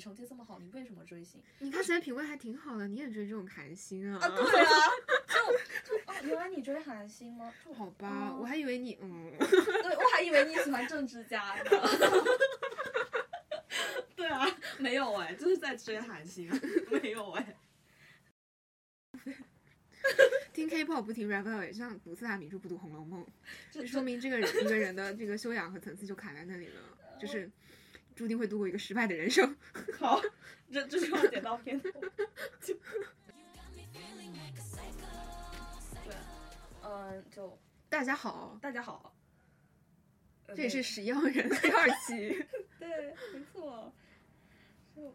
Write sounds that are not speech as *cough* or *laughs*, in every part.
你成绩这么好，你为什么追星？你看起来品味还挺好的，你也追这种韩星啊？啊，对啊，就就哦，原来你追韩星吗？好吧，哦我还以为你嗯，*laughs* 对，我还以为你喜欢政治家呢。*laughs* 对啊，没有哎，就是在追韩星，没有哎。*laughs* 听 K-pop 不听 rap 也像读四大名著不读《红楼梦》，这就说明这个人一个人的这个修养和层次就卡在那里了，就是注定会度过一个失败的人生。*laughs* 好，这这是我剪刀片头。就 *laughs* 对，嗯，就大家好，大家好，呃这也是对十一号人第二期。*laughs* 对，没错。就我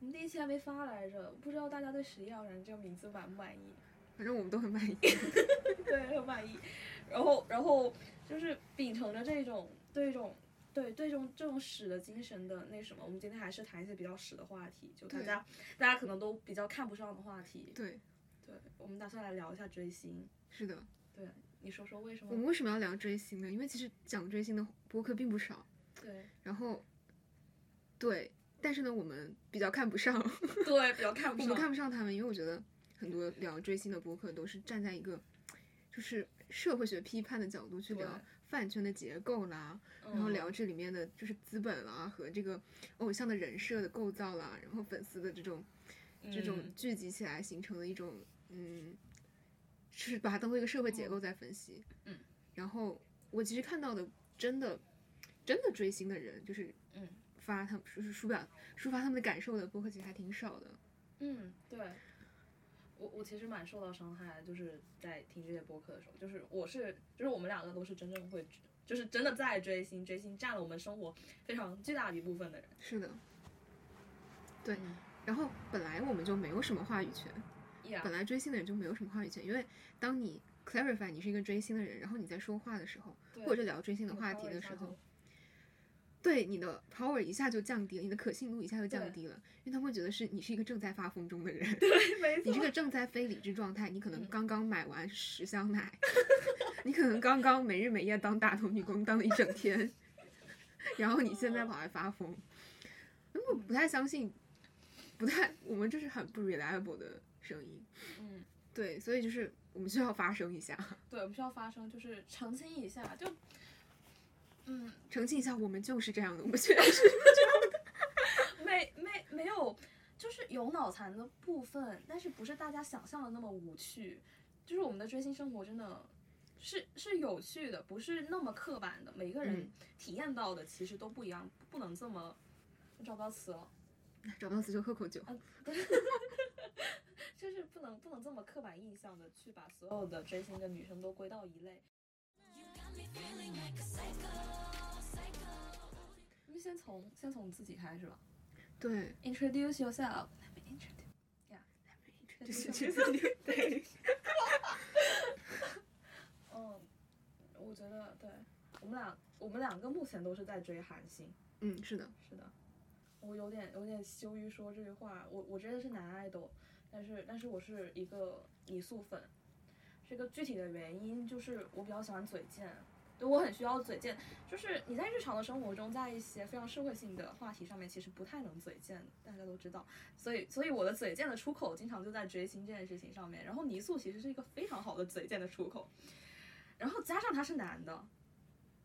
们第一期还没发来着，不知道大家对十一号人这个名字满不满意？反正我们都很满意。对，很满意。然后，然后就是秉承着这种对一种对对这种这种屎的精神的那什么，我们今天还是谈一些比较屎的话题，就大家大家可能都比较看不上的话题。对，对，我们打算来聊一下追星。是的。对，你说说为什么我们？为什么要聊追星呢？因为其实讲追星的播客并不少，对然后，对，但是呢，我们比较看不上，对，比较看 *laughs* 不上我们看。不上他们，因为我觉得很多聊追星的播客都是站在一个就是社会学批判的角度去聊饭圈的结构啦，然后嗯聊这里面的就是资本啦和这个偶像的人设的构造啦，然后粉丝的这种这种嗯聚集起来形成的一种嗯，是把它当做一个社会结构在分析。嗯，然后我其实看到的真的真的追星的人，就是嗯发他们就是抒表抒发他们的感受的播客，其实还挺少的。嗯，对。我我其实蛮受到伤害，就是在听这些播客的时候，就是我是就是我们两个都是真正会，就是真的在追星，追星占了我们生活非常巨大的一部分的人。是的，对。嗯然后本来我们就没有什么话语权，，Yeah，本来追星的人就没有什么话语权，因为当你 clarify 你是一个追星的人，然后你在说话的时候，或者聊追星的话题的时候对你的 power 一下就降低了，你的可信度一下就降低了，因为他们会觉得是你是一个正在发疯中的人，对 *laughs* 没错你这个正在非理智状态，你可能嗯。刚刚买完十箱奶，*laughs* 你可能刚刚没日没夜当大头女工当了一整天，*laughs* 然后你现在跑来发疯，那我不太相信，不太，我们这是很不 reliable 的声音，嗯，对，所以就是我们需要发声一下，对，我们需要发声，就是澄清一下，就，嗯，澄清一下，我们就是这样的，我们确实 *laughs* 没没没有，就是有脑残的部分，但是不是大家想象的那么无趣，就是我们的追星生活真的。是是有趣的，不是那么刻板的。每个人嗯体验到的其实都不一样，不能这么。找不到词了。找不到词就喝口酒。*laughs* *laughs* 就是不能不能这么刻板印象的去把所有的追星的女生都归到一类。我们先从先从自己开始吧。对，Introduce yourself. Let me introduce. Yeah. Introduce *laughs* 这 yourself. 对，*laughs* 嗯，我觉得对我们俩我们两个目前都是在追韩星。嗯，是的，是的，我有点有点羞于说这句话。我我真的是男爱豆，但是但是我是一个泥塑粉。这个具体的原因就是我比较喜欢嘴贱，对我很需要嘴贱。就是你在日常的生活中，在一些非常社会性的话题上面，其实不太能嘴贱，大家都知道。所以所以我的嘴贱的出口经常就在追星这件事情上面。然后泥塑其实是一个非常好的嘴贱的出口，然后加上他是男的，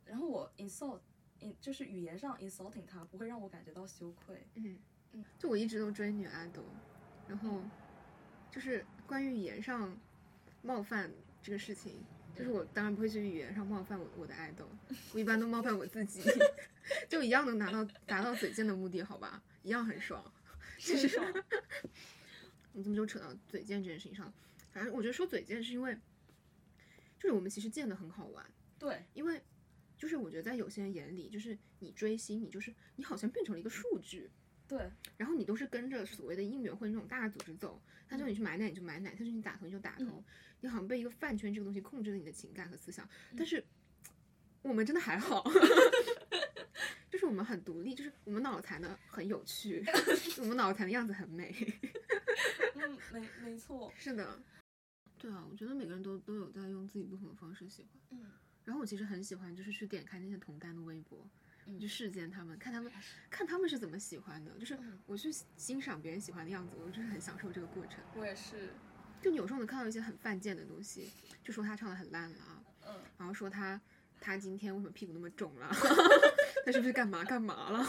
然后我 insult。in 就是语言上 insulting 他不会让我感觉到羞愧。嗯嗯，就我一直都追女爱豆，然后就是关于语言上冒犯这个事情，就是我当然不会去语言上冒犯我我的爱豆，我一般都冒犯我自己，*laughs* 就一样能达到达到嘴贱的目的，好吧，一样很爽。*laughs* 其实爽 *laughs* 你怎么就扯到嘴贱这件事情上？反正我觉得说嘴贱是因为，就是我们其实贱的很好玩，对，因为就是我觉得在有些人眼里，就是你追星，你就是你好像变成了一个数据，对，然后你都是跟着所谓的应援会那种大组织走，他叫你去买奶你就买奶，他叫你打头你就打头，嗯你好像被一个饭圈这个东西控制了你的情感和思想。但是我们真的还好，*laughs* 就是我们很独立，就是我们脑残的很有趣，*laughs* 我们脑残的样子很美。嗯，没 *laughs* 没错，是的，对啊，我觉得每个人都都有在用自己不同的方式喜欢。嗯，然后我其实很喜欢，就是去点开那些同担的微博，我去视见他们，看他们看他们是怎么喜欢的，就是嗯我去欣赏别人喜欢的样子，我就是很享受这个过程。我也是，就你有时候能看到一些很犯贱的东西，就说他唱的很烂了啊，嗯，然后说他他今天为什么屁股那么肿了，*laughs* 他是不是干嘛干嘛了？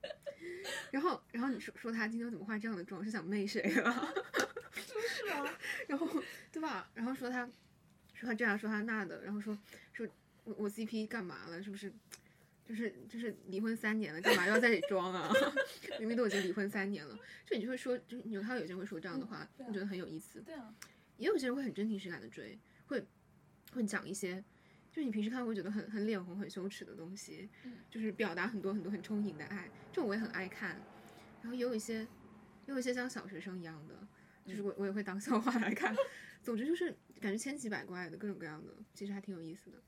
*laughs* 然后然后你说说他今天怎么化这样的妆，是想媚谁了？*laughs* 是啊，然后对吧？然后说他说他这样说他那的，然后说说我我 CP 干嘛了？是不是？就是就是离婚三年了，干嘛要在这里装啊？*laughs* 明明都已经离婚三年了，就你就会说，就你就看到有些人会说这样的话，对啊我觉得很有意思。对啊，也有些人会很真情实感的追，会会讲一些，就是你平时看会觉得很很脸红、很羞耻的东西，嗯就是表达很多很多很充盈的爱，这种我也很爱看。然后也有一些，也有一些像小学生一样的，就是我我也会当笑话来看。*laughs* 总之就是感觉千奇百怪的各种各样的，其实还挺有意思的。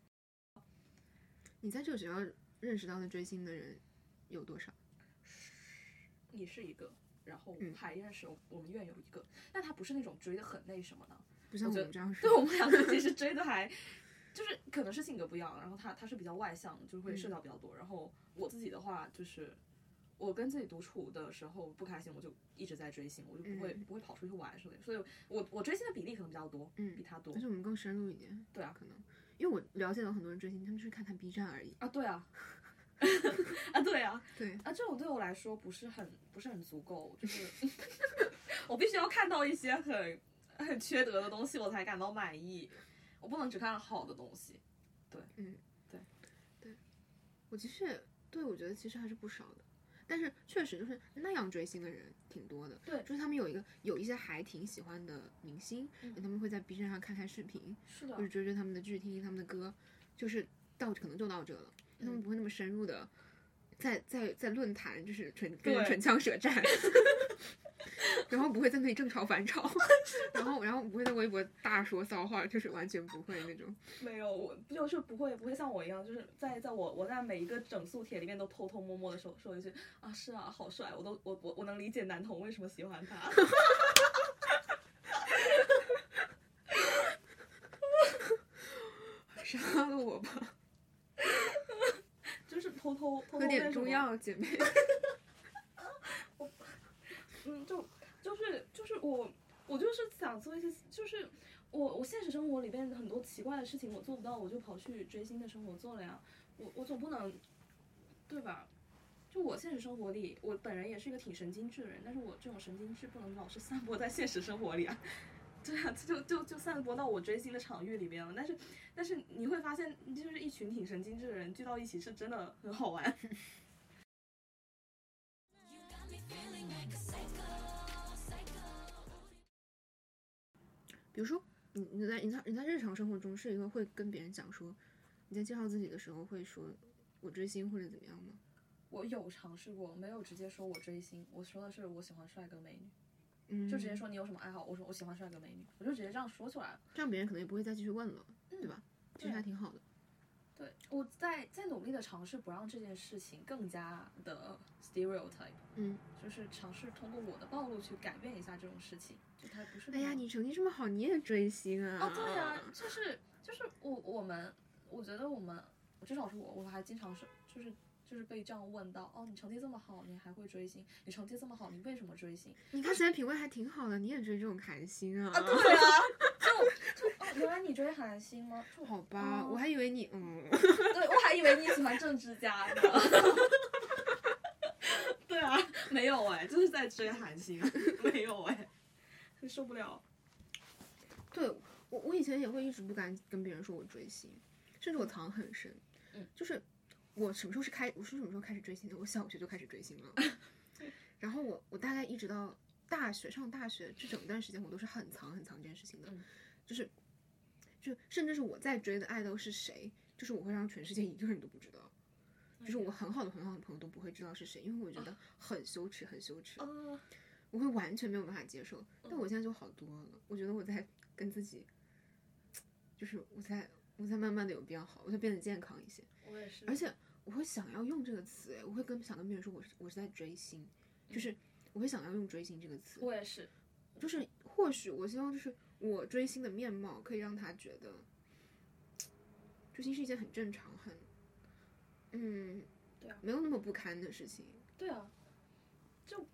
你在这个学校认识到的追星的人有多少？你是一个，然后嗯。还认识我我们院有一个，但他不是那种追的很那什么的，不像我觉们这样是对我们两个其实追的还，就是可能是性格不一样，然后他他是比较外向，就会社交比较多，然后我自己的话就是。我跟自己独处的时候不开心，我就一直在追星，我就不会、嗯。不会跑出去玩什么的，所以我我追星的比例可能比较多，嗯比他多但。是我们更深入一点，对啊可能因为我了解到很多人追星，他们就是看看 B 站而已。啊，对啊，*laughs* 啊对啊，对，啊，这种对我来说不是很不是很足够，就是 *laughs* 我必须要看到一些很很缺德的东西，我才感到满意。我不能只看好的东西。对，嗯，对，对。我其实对我觉得其实还是不少的，但是确实就是那样追星的人挺多的。对就是他们有一个有一些还挺喜欢的明星，嗯他们会在 B 站上看看视频，是的或者追追他们的剧、听听他们的歌，就是到可能就到这了，他们不会那么深入的在在在论坛就是唇跟人唇枪舌战。*laughs* *laughs* 然后不会在那里正吵反吵，*laughs* 然后然后不会在微博大说骚话，就是完全不会那种。没有，我就是不会不会像我一样，就是在在我我在每一个整素帖里面都偷偷摸摸的说说一句啊是啊好帅，我都我我我能理解男童为什么喜欢他。*laughs* 杀了我吧！就是偷偷偷偷喝点中药，姐妹。就就是就是我，我就是想做一些，就是我我现实生活里边很多奇怪的事情我做不到，我就跑去追星的生活做了呀。我我总不能，对吧？就我现实生活里，我本人也是一个挺神经质的人，但是我这种神经质不能老是散播在现实生活里啊。*laughs* 对啊，就就就散播到我追星的场域里边了。但是但是你会发现，就是一群挺神经质的人聚到一起，是真的很好玩。比如说，你你在你在你在日常生活中是一个会跟别人讲说，你在介绍自己的时候会说我追星或者怎么样吗？我有尝试过，没有直接说我追星，我说的是我喜欢帅哥美女。嗯，就直接说你有什么爱好，我说我喜欢帅哥美女，我就直接这样说出来了。这样别人可能也不会再继续问了，对吧？其实还挺好的。对，我在在努力的尝试不让这件事情更加的 stereotype，嗯，就是尝试通过我的暴露去改变一下这种事情，就它不是那哎呀，你成绩这么好，你也追星啊？哦，对啊、就是就是我我们，我觉得我们至少是我，我还经常是就是就是被这样问到，哦，你成绩这么好，你还会追星？你成绩这么好，你为什么追星？你看起来品味还挺好的，你也追这种韩星啊？啊对啊，原来你追韩星吗？*laughs* 好吧，哦我还以为你嗯，对，我还以为你喜欢政治家呢。*laughs* 对啊，没有哎、就是在追韩星，没有哎、受不了。对我我以前也会一直不敢跟别人说我追星，甚至我藏很深，嗯就是我什么时候是开我是什么时候开始追星的？我小学就开始追星了，*laughs* 然后我我大概一直到大学上大学这整段时间，我都是很藏很藏这件事情的，嗯就是就甚至是我在追的爱豆是谁，就是我会让全世界一个人都不知道。就是我很好的很好的朋友都不会知道是谁，因为我觉得很羞耻，很羞耻。啊，我会完全没有办法接受。但我现在就好多了，我觉得我在跟自己，就是我在我在慢慢的有变好，我在变得健康一些。我也是。而且我会想要用这个词，哎，我会跟想跟别人说我是我是在追星，就是我会想要用追星这个词，我也是。就是或许我希望就是我追星的面貌可以让他觉得，追星是一件很正常、很嗯对啊，没有那么不堪的事情。对啊，就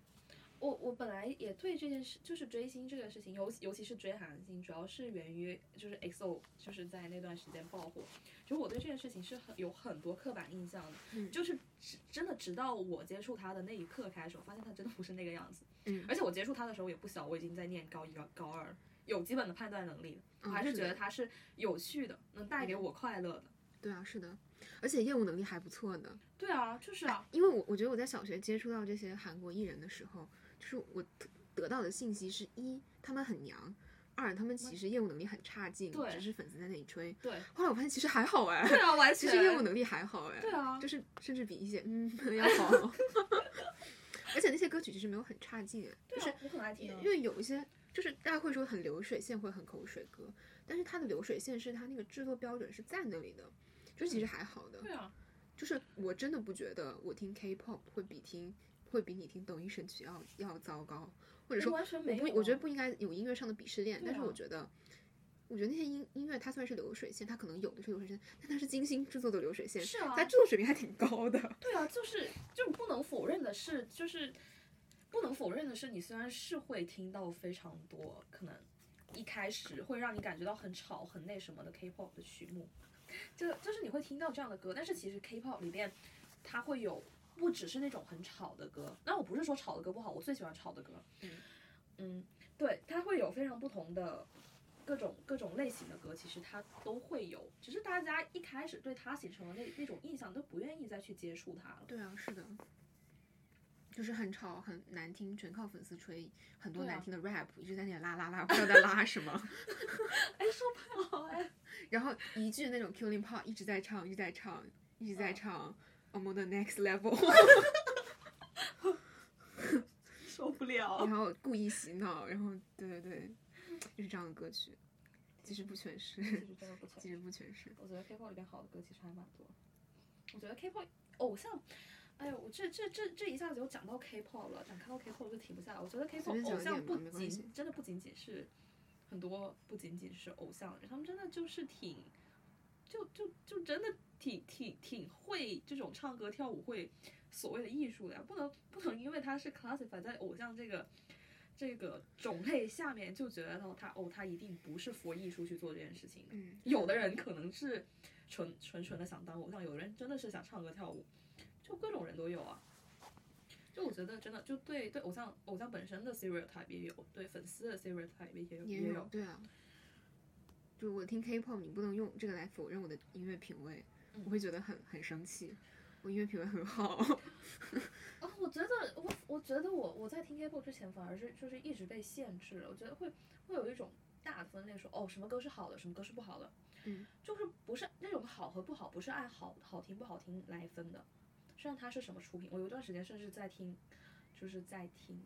我我本来也对这件事，就是追星这个事情，尤尤其是追韩星，主要是源于就是 XO 就是在那段时间爆火，就我对这件事情是很有很多刻板印象的，嗯就是直真的直到我接触他的那一刻开始，我发现他真的不是那个样子，嗯而且我接触他的时候也不小，我已经在念高一高高二，有基本的判断能力了，我嗯还是觉得它是有趣的，能带给我快乐的。对啊，是的，而且业务能力还不错的。对啊，就是啊，因为我我觉得我在小学接触到这些韩国艺人的时候，就是我得得到的信息是一他们很娘，二他们其实业务能力很差劲，对只是粉丝在那里吹。对，后来我发现其实还好哎，对啊，完其实业务能力还好哎，对啊就是甚至比一些嗯要好。*laughs* *laughs* 而且那些歌曲其实没有很差劲哎，就是我很爱听啊因。为有一些就是大家会说很流水线，会很口水歌，但是它的流水线是它那个制作标准是在那里的，就其实还好的。对啊，就是我真的不觉得我听 K-pop 会比听会比你听抖音神曲要要糟糕，或者说完全我没我觉得不应该有音乐上的鄙视链，但是我觉得。我觉得那些音音乐它虽然是流水线，它可能有的是流水线，但它是精心制作的流水线，是啊它制作水平还挺高的。对啊，就是就不能否认的是，就是不能否认的是，你虽然是会听到非常多可能一开始会让你感觉到很吵、很那什么的 K-pop 的曲目，就就是你会听到这样的歌，但是其实 K-pop 里边它会有不只是那种很吵的歌，那我不是说吵的歌不好，我最喜欢吵的歌，嗯嗯，对，它会有非常不同的。各种各种类型的歌，其实它都会有，只是大家一开始对它形成了那那种印象，都不愿意再去接触它了。对啊，是的，就是很吵很难听，全靠粉丝吹很多难听的 rap，、一直在那里拉拉拉，不知道在拉 *laughs* 什么。哎，说不好哎。*laughs* 然后一句那种 killing part 一直在唱，一直在唱，一直在嗯唱。I'm on the next level，*laughs* 受不了然后故意洗脑，然后对对对，就是这样的歌曲，其实不全是，其实真的不全是。我觉得 K-pop 里边好的歌其实还蛮多。我觉得 K-pop 偶像，哎呦，我这这这这一下子又讲到 K-pop 了，讲看到 K-pop 就停不下来。我觉得 K-pop 偶像不仅真的不仅仅是很多，不仅仅是偶像，他们真的就是挺，就就就真的挺挺挺会这种唱歌跳舞会所谓的艺术的呀，不能不能因为他是 classify 在偶像这个。这个种类下面就觉得哦，他哦，他一定不是佛艺术去做这件事情的。嗯，有的人可能是纯纯纯的想当偶像，有的人真的是想唱歌跳舞，就各种人都有啊。就我觉得真的就对对偶像偶像本身的 stereotype 也有，对粉丝的 stereotype 也有也也有。对啊。就我听 K-pop，你不能用这个来否认我的音乐品味，嗯我会觉得很很生气。我音乐品味很好，*laughs* 啊，我觉得我我觉得我我在听 K-pop 之前，反而是就是一直被限制了。我觉得会会有一种大的分类说，哦，什么歌是好的，什么歌是不好的。嗯，就是不是那种好和不好，不是按好好听不好听来分的，是按它是什么出品。我有一段时间甚至在听，就是在听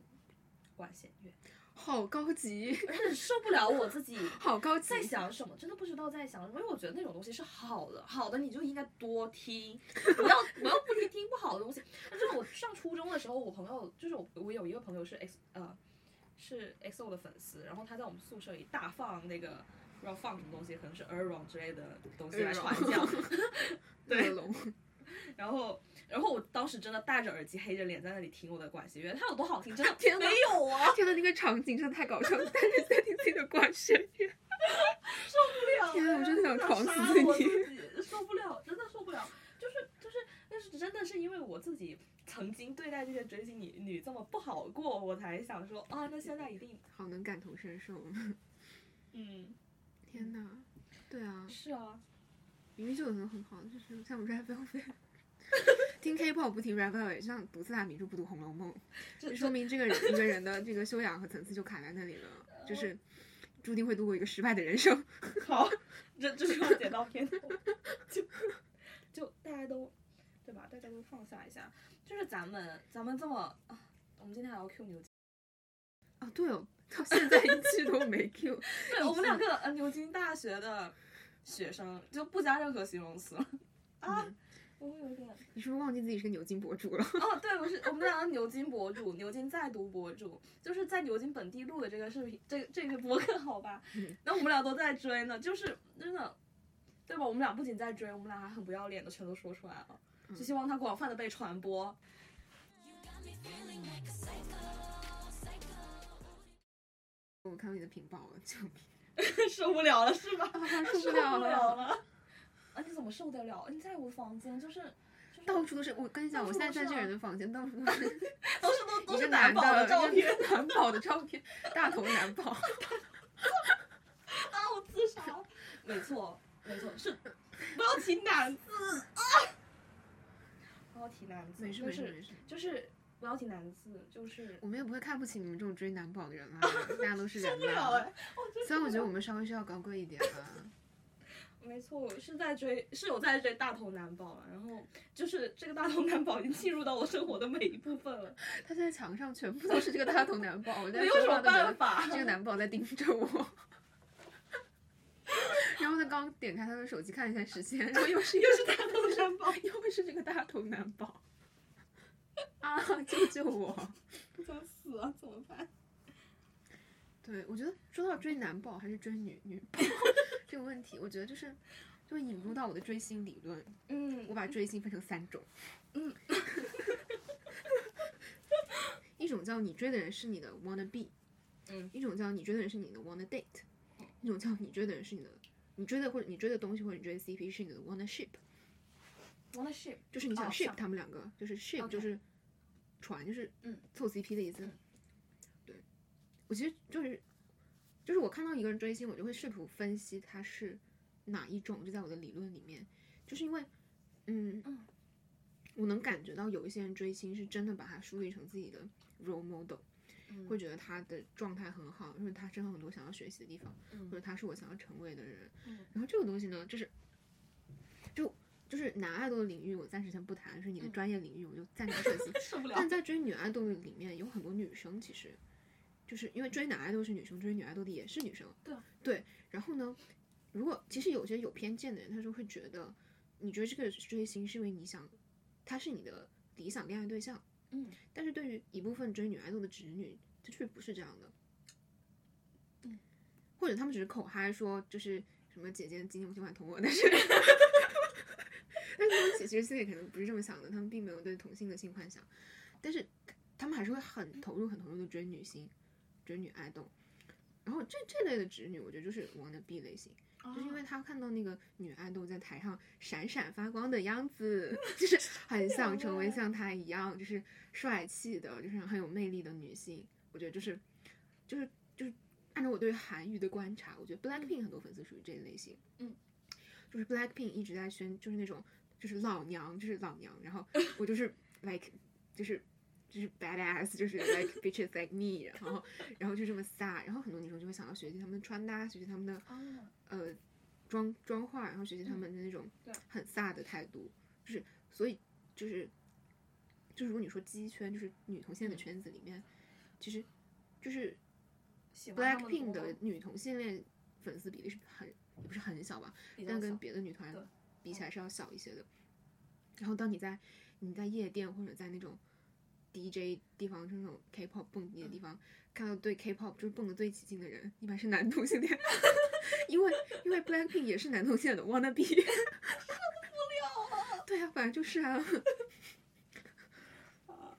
管弦乐，好高级，*laughs* 受不了我自己 *laughs* 好高级在。想什么，真的不知道在想什么，因为我觉得那种东西是好的，好的你就应该多听，不要不要不听听不好的东西。就是我上初中的时候，我朋友就是我我有一个朋友是 X 呃是 XO 的粉丝，然后他在我们宿舍里大放那个不知道放什么东西，可能是 Erron 之类的东西来传教。*laughs* 对龙，然后然后我当时真的戴着耳机黑着脸在那里听我的管弦乐，它有多好听，真的 *laughs* 没有啊，天呐，那个场景真的太搞笑了，但是在听自己的管弦乐，*laughs* 受不了！天啊我真的想闯死杀自 *laughs* 己受不了，真的受不了。就是就是，但是真的是因为我自己曾经对待这些追星女女这么不好过，我才想说啊，那现在一定，好能感同身受。嗯，天呐，对啊，是啊，明明就有很很好，就是像 Red Velvet，*laughs* 听 K-pop 不听 Velvet，就像读四大名著不读《红楼梦》，*laughs* 这就说明这个人一个人的这个修养和层次就卡在那里了，*laughs* 就是注定会度过一个失败的人生。好，这这是我剪刀片头，就就大家都对吧？大家都放下一下，就是咱们咱们这么啊，我们今天还要 Q 牛津，啊，对哦，到现在一句都没 Q。对我们两个呃牛津大学的学生就不加任何形容词了啊。嗯我有点你是不是忘记自己是个牛津博主了？哦，对，我是我们两个牛津博主，牛津在读博主，就是在牛津本地录的这个视频，这这个博客，好吧 *laughs* 那？我们俩都在追呢，就是真的，对吧？我们俩不仅在追，我们俩还很不要脸的全都说出来了。就希望它广泛的被传播。我看到你的屏保了，救命！*laughs* 受不了了是吧？受不了了了。啊，你怎么受得了？你在我房间就是。到处都是，我跟你讲，我现在在这人的房间，到处都是，*laughs* 都是都都是男宝的照片，男宝的照片，大头男宝。*laughs* 啊，我自杀。没错，没错，是不要提男字啊！不要提男字，没事没事没事，就是不要提男字，就是我们也不会看不起你们这种追男宝的人啊，*laughs* 大家都是人嘛。虽然我觉得我们稍微需要高贵一点啊。没错，是在追，是有在追大头男宝了。然后就是这个大头男宝已经进入到我生活的每一部分了。*laughs* 他现在墙上全部都是这个大头男宝，我没有什么办法，这个男宝在盯着我。*laughs* 然后他刚点开他的手机看一下时间，然后又是又是大头男宝，*laughs* 又是这个大头男宝。啊！救救我！我想死啊，怎么办？对，我觉得说到追男宝还是追女女宝 *laughs* 这个问题，我觉得就是就会引入到我的追星理论。嗯，我把追星分成三种。嗯，*laughs* 一种叫你追的人是你的 wanna be，嗯，一种叫你追的人是你的 wanna date，一种叫你追的人是你的你追的或者你追的东西或者你追的 CP 是你的 wanna ship。wanna ship 就是你想 ship 他们两个，就是 ship 就是船，就是嗯凑 CP 的意思。我其实就是，就是我看到一个人追星，我就会试图分析他是哪一种。就在我的理论里面，就是因为，嗯，我能感觉到有一些人追星是真的把他树立成自己的 role model，会觉得他的状态很好，因为他身上很多想要学习的地方，或者他是我想要成为的人。然后这个东西呢，就是，就就是男爱豆的领域，我暂时先不谈，是你的专业领域，我就暂时涉及。*laughs* 但在追女爱豆的里面，有很多女生其实。就是因为追男爱豆是女生，追女爱豆的也是女生。对对，然后呢，如果其实有些有偏见的人，他就会觉得，你觉得这个追星是因为你想，他是你的理想恋爱对象。嗯，但是对于一部分追女爱豆的直女，这却不是这样的。嗯，或者他们只是口嗨说，就是什么姐姐今天我喜欢同我，但是，*laughs* 但是他们其实心里可能不是这么想的，他们并没有对同性的性幻想，但是他们还是会很投入、很投入的追女星。追女爱豆，然后这这类的直女，我觉得就是 wanna be 类型，就是因为他看到那个女爱豆在台上闪闪发光的样子，*laughs* 就是很想成为像她一样，就是帅气的，就是很有魅力的女性。我觉得就是就是就是按照我对韩娱的观察，我觉得 Blackpink 很多粉丝属于这一类型，嗯，就是 Blackpink 一直在宣，就是那种就是老娘，就是老娘，然后我就是 like 就是。就是 badass，就是 like *laughs* bitches like me，然后，然后就这么飒，然后很多女生就会想要学习他们的穿搭，学习他们的呃妆妆化，然后学习他们的那种很飒的态度，就是所以就是就是如果你说鸡圈，就是女同性恋的圈子里面，其实就是 Blackpink 的女同性恋粉丝比例是很也不是很小吧，但跟别的女团比起来是要小一些的。然后当你在你在夜店或者在那种 DJ 地方是那种 K-pop 蹦迪的地方，看到对 K-pop 就是蹦的最起劲的人，一般是男同性恋，*laughs* 因为因为 Blackpink 也是男同性恋的 wanna be，受不了啊！对啊，反正就是啊。啊，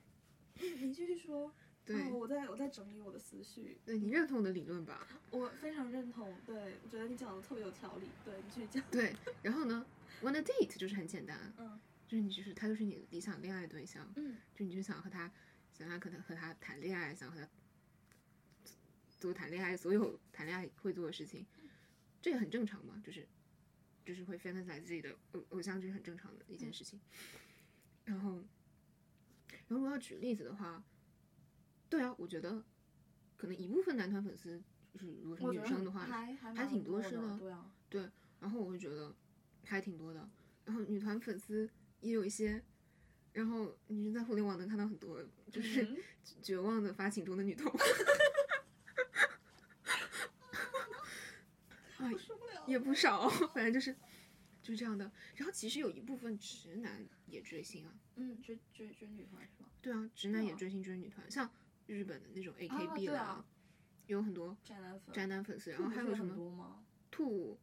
你继续说。对，我在我在整理我的思绪。对你认同我的理论吧？我非常认同。对，我觉得你讲的特别有条理。对你继续讲。对，然后呢，wanna date 就是很简单。嗯。就是你，就是他，就是你的理想恋爱对象。嗯，就你就想和他，想他可能和他谈恋爱，想和他做谈恋爱，所有谈恋爱会做的事情，这也很正常嘛。就是，就是会 fantasize 自己的偶偶像，这是很正常的一件事情。然后，然后如果要举例子的话，对啊，我觉得可能一部分男团粉丝，就是如果是女生的话，还还挺多是的。对啊，对。然后我会觉得还挺多的。然后女团粉丝。也有一些，然后你是在互联网能看到很多，就是绝望的发情中的女同，啊，也不少，反正就是就是这样的。然后其实有一部分直男也追星啊，嗯，追追追女团是吧？对啊，直男也追星追女团，像日本的那种 A K B 啦，有很多宅男粉，宅男粉丝，然后还有什么吗？兔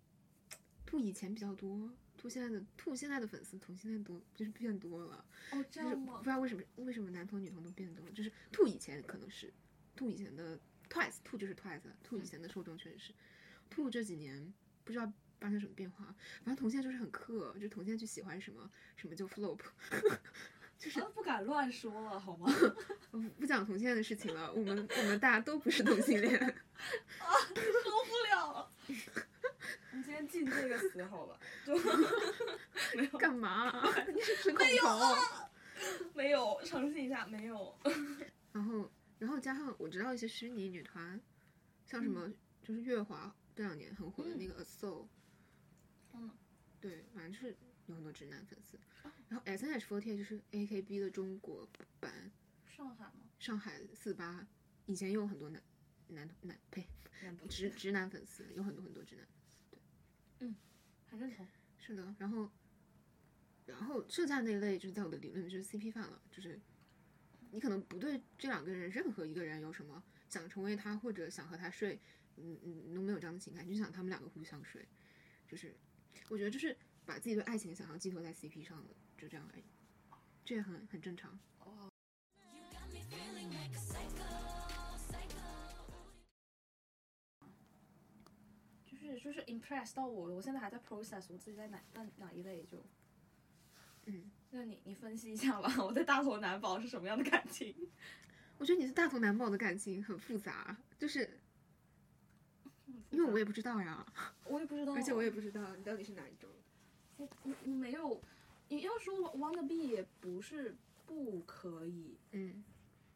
兔以前比较多。兔现在的兔现在的粉丝同性恋多就是变多了，哦，这就是不知道为什么为什么男同女同都变多了，就是兔以前可能是兔以前的 Twice 兔就是 Twice，兔以前的受众确实是，兔这几年不知道发生什么变化，反正同性恋就是很克，就同性恋就喜欢什么什么就 flop，*laughs* 就是啊不敢乱说了好吗？*laughs* 不讲同性恋的事情了，我们我们大家都不是同性恋，受不了了。我们今天禁这个词好吧？就 *laughs* 没有干嘛？*laughs* 你是吃口没有头？啊没有澄清一下，没有。*laughs* 然后，然后加上我知道一些虚拟女团，像什么、就是月华这两年很火的那个 A Soul，、嗯，对，反正就是有很多直男粉丝。然后 S N H 4 T 就是 A K B 的中国版，上海吗？上海四八，以前也有很多男男男呸直直男粉丝，有很多很多直男。很认同。是的，然后，然后剩下那一类就是在我的理论里就是 CP 范了，就是你可能不对这两个人任何一个人有什么想成为他或者想和他睡，嗯嗯都没有这样的情感，就想他们两个互相睡，就是我觉得就是把自己对爱情的想象寄托在 CP 上了，就这样而已，这也很很正常。哦，就是就是 impress 到我，我现在还在 process 我自己在哪哪哪一类就，嗯，那你你分析一下吧，我对大头男宝是什么样的感情？我觉得你是大头男宝的感情很复杂，就是因为我也不知道呀，我也不知道，*laughs* 而且我也不知道你到底是哪一种。我我我没有，你要说 wanna be 也不是不可以，嗯，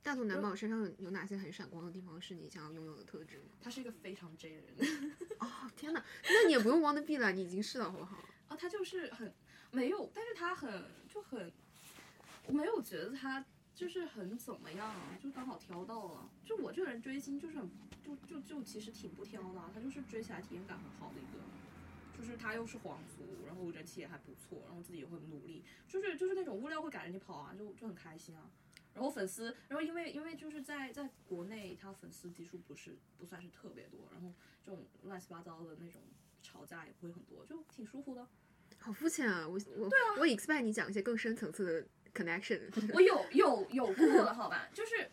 大头男宝身上有有哪些很闪光的地方是你想要拥有的特质吗？他是一个非常 J 的人 *laughs* 哦，天哪，那你也不用 wanna be 了，你已经是了，好不好？*laughs* 啊，他就是很没有，但是他很就很，我没有觉得他就是很怎么样，就刚好挑到了。就我这个人追星就是很就就就其实挺不挑的啊，他就是追起来体验感很好的一个。就是他又是皇族，然后人气也还不错，然后自己也会很努力，就是就是那种物料会赶着你跑啊，就就很开心啊。然后粉丝，然后因为因为就是在在国内，他粉丝基数不是不算是特别多，然后这种乱七八糟的那种吵架也不会很多，就挺舒服的。好肤浅啊！我我我 expect 你讲一些更深层次的 connection。*laughs* 我有有有过的好吧，就是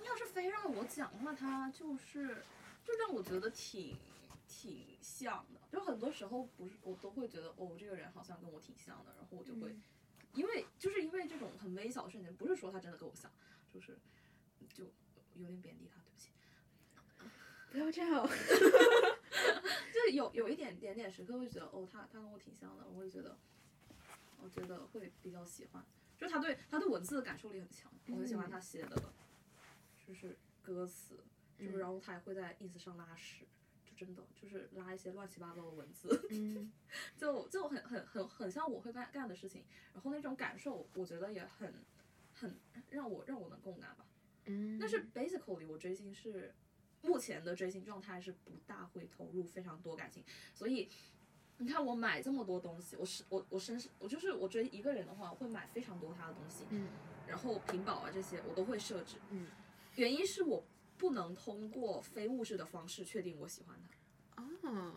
你要是非让我讲的话，他就是就让我觉得挺挺像的。就很多时候不是我都会觉得哦，这个人好像跟我挺像的，然后我就会、因为就是因为这种很微小的瞬间，不是说他真的跟我像，就是就有点贬低他，对不起。*laughs* 不要这样。就是有有一点点点时刻会觉得哦，他他跟我挺像的，我会觉得，我觉得会比较喜欢，就他对他对文字的感受力很强，我很喜欢他写的，就是歌词，就是然后他还会在 ins 上拉屎，就真的就是拉一些乱七八糟的文字，*laughs* 嗯。就就很很很很像我会干干的事情，然后那种感受，我觉得也很很让我让我能共感吧。嗯，但是 basically 我追星是目前的追星状态是不大会投入非常多感情，所以你看我买这么多东西，我是我我身我就是我追一个人的话，我会买非常多他的东西，嗯。然后屏保啊这些我都会设置，嗯。原因是我不能通过非物质的方式确定我喜欢他。啊，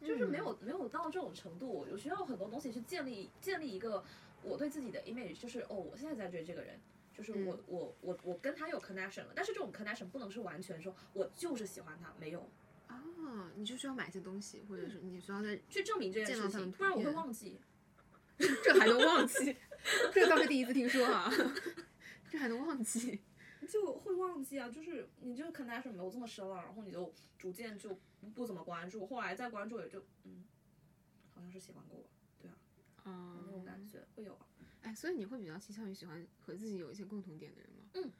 就是没有、没有到这种程度，我我需要很多东西去建立建立一个我对自己的 image，就是哦，我现在在追这个人，就是我、嗯我我我跟他有 connection 了，但是这种 connection 不能是完全说我就是喜欢他，没有啊，你就需要买一些东西，或者是你需要在去证明这件事情，不然我会忘记。这还能忘记？这倒是第一次听说啊，这还能忘记？就会忘记啊，就是你这个 connection 没有这么深了，然后你就逐渐就不不怎么关注，后来再关注也就嗯，好像是喜欢过我，对啊，嗯那种感觉会有啊。哎，所以你会比较倾向于喜欢和自己有一些共同点的人吗？嗯，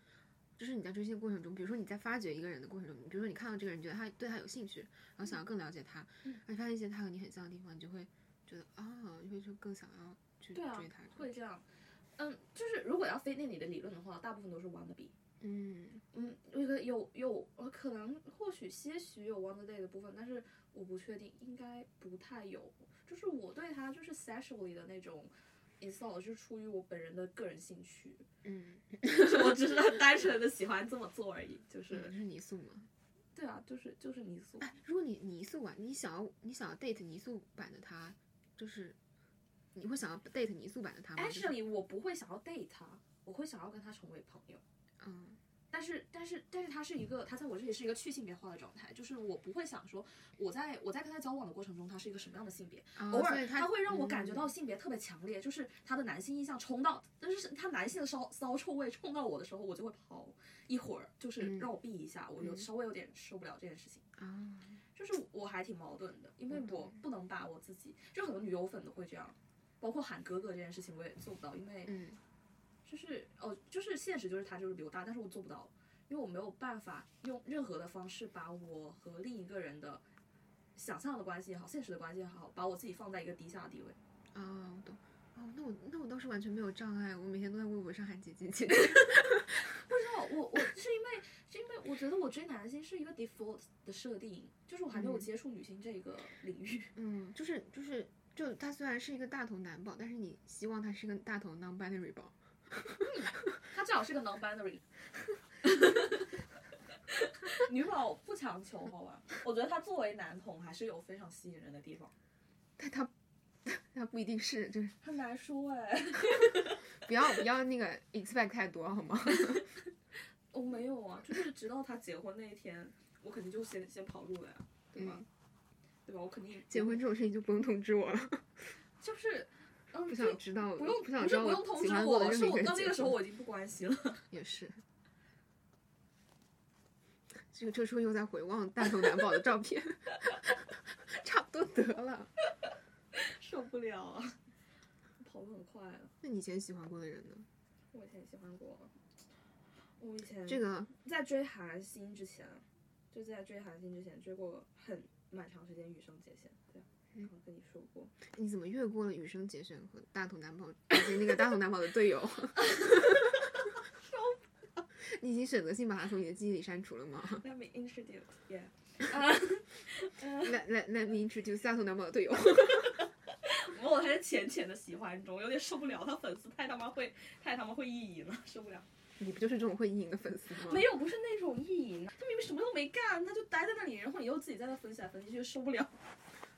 就是你在追星的过程中，比如说你在发掘一个人的过程中，比如说你看到这个人，觉得他对他有兴趣，然后想要更了解他，嗯而且发现一些他和你很像的地方，你就会觉得啊，你会就更想要去追他。会这样，嗯，就是如果要非那你的理论的话，大部分都是 wanna be。嗯嗯，那个有有，呃，可能或许些许有 wanna day 的部分，但是我不确定，应该不太有。就是我对他就是 sexually 的那种 install，是出于我本人的个人兴趣，嗯，就是我只是很单纯的喜欢这么做而已。就是是是泥塑吗？对啊，就是就是泥塑。哎，如果你泥塑啊，你想要你想要 date 泥塑版的他，就是你会想要 date 泥塑版的他吗？就是 Actually，我不会想要 date 他，我会想要跟他成为朋友。嗯。但是，但是，但是他是一个，他在我这里是一个去性别化的状态，就是我不会想说，我在我在跟他交往的过程中，他是一个什么样的性别，哦偶尔他会让我感觉嗯。到性别特别强烈，就是他的男性印象冲到，但是他男性的骚骚臭味冲到我的时候，我就会跑一会儿，就是嗯。让我避一下，我有嗯。稍微有点受不了这件事情。啊，就是我还挺矛盾的，因为我不能把我自己，就很多女友粉都会这样，包括喊哥哥这件事情我也做不到，因为嗯就是哦，就是现实就是他就是比我大，但是我做不到，因为我没有办法用任何的方式把我和另一个人的想象的关系也好，现实的关系也好，把我自己放在一个低下的地位。啊，我懂。哦，那我那我倒是完全没有障碍，我每天都在微博上喊姐姐姐姐。*laughs* 不知道我我是因为是因为我觉得我追男性是一个 default 的设定，就是我还没有嗯接触女性这个领域。嗯，就是就是就他虽然是一个大头男宝，但是你希望他是个大头 non-binary 宝。*laughs* 他最好是个 non-binary。*laughs* 女宝不强求，好吧？我觉得他作为男同还是有非常吸引人的地方。但他 *laughs* 他不一定是，就是很难说哎，不要不要那个 expect 太多好吗？我没有啊，就是直到他结婚那一天，我肯定就先先跑路了呀，对吧？嗯对吧？我肯定结婚这种事情就不用通知我了，就是，嗯，不想知道，不用不想知道是不用通喜知我，欢过的任是我何一个人结到那个时候我已经不关心了。*laughs* 也是。这个这时候又在回望大头男宝的照片，*laughs* 差不多得了。受不了啊！跑得很快啊！那你以前喜欢过的人呢？我以前喜欢过，我以前这个在追韩星之前，就在追韩星之前追过很蛮长时间羽生结弦，对啊，嗯我跟你说过。你怎么越过了羽生结弦和大头男宝以及那个大头男宝的队友？*laughs* 你已经选择性把他从你的记忆里删除了吗 Let me introduce, yeah.？Let Let Let me introduce 大头男宝的队友。*laughs* 我还是浅浅的喜欢中，有点受不了他粉丝太他妈会太他妈会意淫了，受不了。你不就是这种会意淫的粉丝吗？没有，不是那种意淫，他明明什么都没干，他就待在那里，然后你又自己在那分析来分析去，受不了。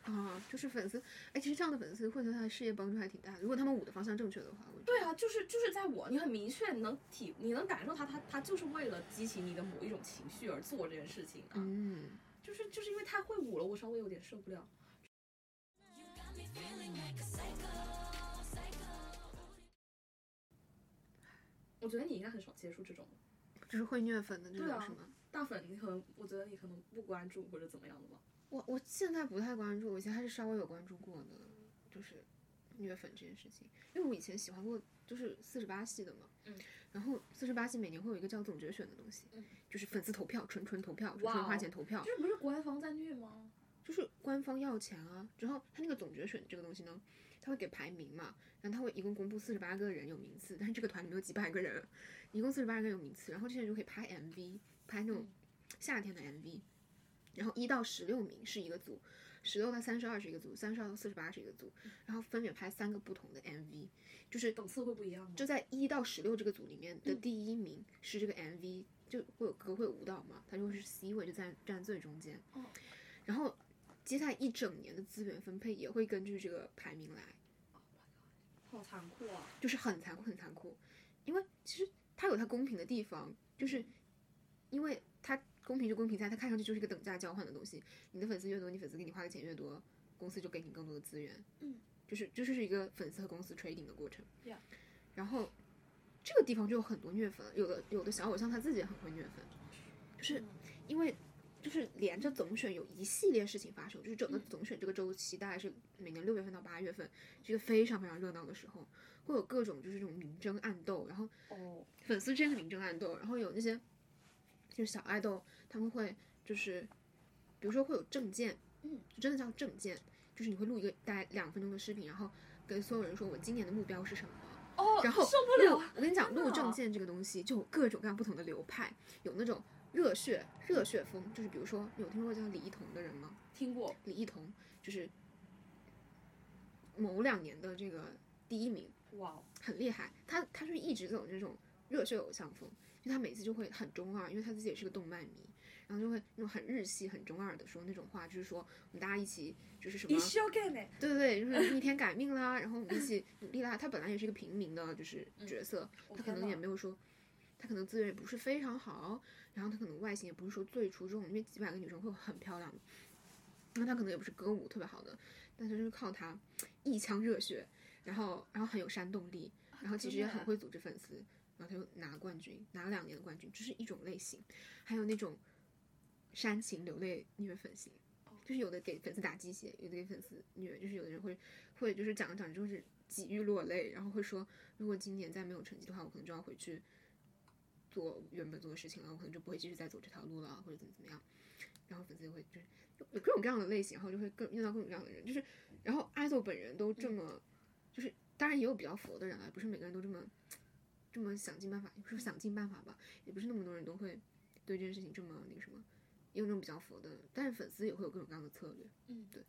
啊，就是粉丝，哎，其实这样的粉丝会对他的事业帮助还挺大的。如果他们舞的方向正确的话，我觉得对啊，就是就是在我，你很明确，你能体，你能感受他，他他就是为了激起你的某一种情绪而做这件事情啊，嗯，就是就是因为太会舞了，我稍微有点受不了。我觉得你应该很少接触这种就是会虐粉的这对啊种是吗？大粉，你可能我觉得你可能不关注或者怎么样的吧。我我现在不太关注，我以前还是稍微有关注过的，就是虐粉这件事情，因为我以前喜欢过就是四十八系的嘛，嗯，然后四十八系每年会有一个叫总决选的东西，嗯就是粉丝投票，纯纯投票，纯纯花钱投票，这不是官方在虐吗？就是官方要钱啊，然后他那个总决选这个东西呢，他会给排名嘛，然后他会一共公布四十八个人有名次，但是这个团里面有几百个人，一共四十八个人有名次，然后这些人就可以拍 MV，拍那种夏天的 MV，然后一到十六名是一个组，十六到三十二是一个组，三十二到四十八是一个组，然后分别拍三个不同的 MV，就是等次会不一样吗？就在一到十六这个组里面的嗯第一名是这个 MV，就会有歌会有舞蹈嘛，他就会是 C 位，就在站最中间。哦然后接下来一整年的资源分配也会根据这个排名来，好残酷啊！就是很残酷，很残酷。因为其实它有它公平的地方，就是因为它公平就公平在它看上去就是一个等价交换的东西。你的粉丝越多，你粉丝给你花的钱越多，公司就给你更多的资源。嗯，就是这就是一个粉丝和公司 trading 的过程。Yeah 然后这个地方就有很多虐粉，有的有的小偶像他自己也很会虐粉，就是嗯因为就是连着总选有一系列事情发生，就是整个嗯总选这个周期大概是每年六月份到八月份，是一个非常非常热闹的时候，会有各种就是这种明争暗斗，然后哦，粉丝之间的明争暗斗，然后有那些就是小爱豆他们会就是比如说会有证件，嗯，就真的叫证件，就是你会录一个大概两分钟的视频，然后跟所有人说我今年的目标是什么。哦，然后受不了录，我跟你讲，录证件这个东西就有各种各样不同的流派，有那种热血热血风，就是比如说你有听说过叫李一桐的人吗？听过，李一桐就是某两年的这个第一名，哇哦，很厉害。他他是一直走这种热血偶像风，就他每次就会很中二，因为他自己也是个动漫迷，然后就会那种很日系、很中二的说那种话，就是说我们大家一起就是什么。对对对，就是逆天改命啦，然后我们一起 *laughs* 努力啦。他本来也是一个平民的，就是角色，他可能也没有说，他可能资源也不是非常好，然后他可能外形也不是说最出众，因为几百个女生会很漂亮，那他可能也不是歌舞特别好的，但是就是靠他一腔热血，然后然后很有煽动力，然后其实也很会组织粉丝，然后他又拿了冠军，拿了两年的冠军，这是一种类型。还有那种煽情流泪虐粉型，就是有的给粉丝打鸡血，有的给粉丝虐，就是有的人会会就是讲着讲着就是几欲落泪，然后会说如果今年再没有成绩的话，我可能就要回去做原本做的事情了，我可能就不会继续再走这条路了，或者怎么怎么样。然后粉丝就会就是有各种各样的类型，然后就会更遇到各种各样的人，就是然后爱豆本人都这么，就是当然也有比较佛的人啊，不是每个人都这么这么想尽办法，也不是想尽办法吧，也不是那么多人都会对这件事情这么那个什么，也有那种比较佛的，但是粉丝也会有各种各样的策略。嗯，对